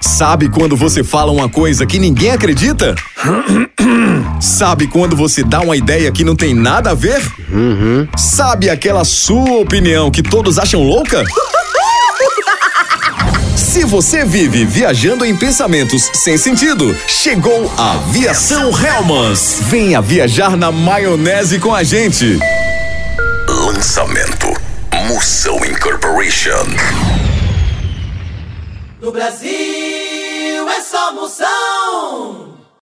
Sabe quando você fala uma coisa que ninguém acredita? Sabe quando você dá uma ideia que não tem nada a ver? Uhum. Sabe aquela sua opinião que todos acham louca? Se você vive viajando em pensamentos sem sentido, chegou a Aviação Helmans. Venha viajar na maionese com a gente. Lançamento Moção Incorporation. No Brasil é só moção.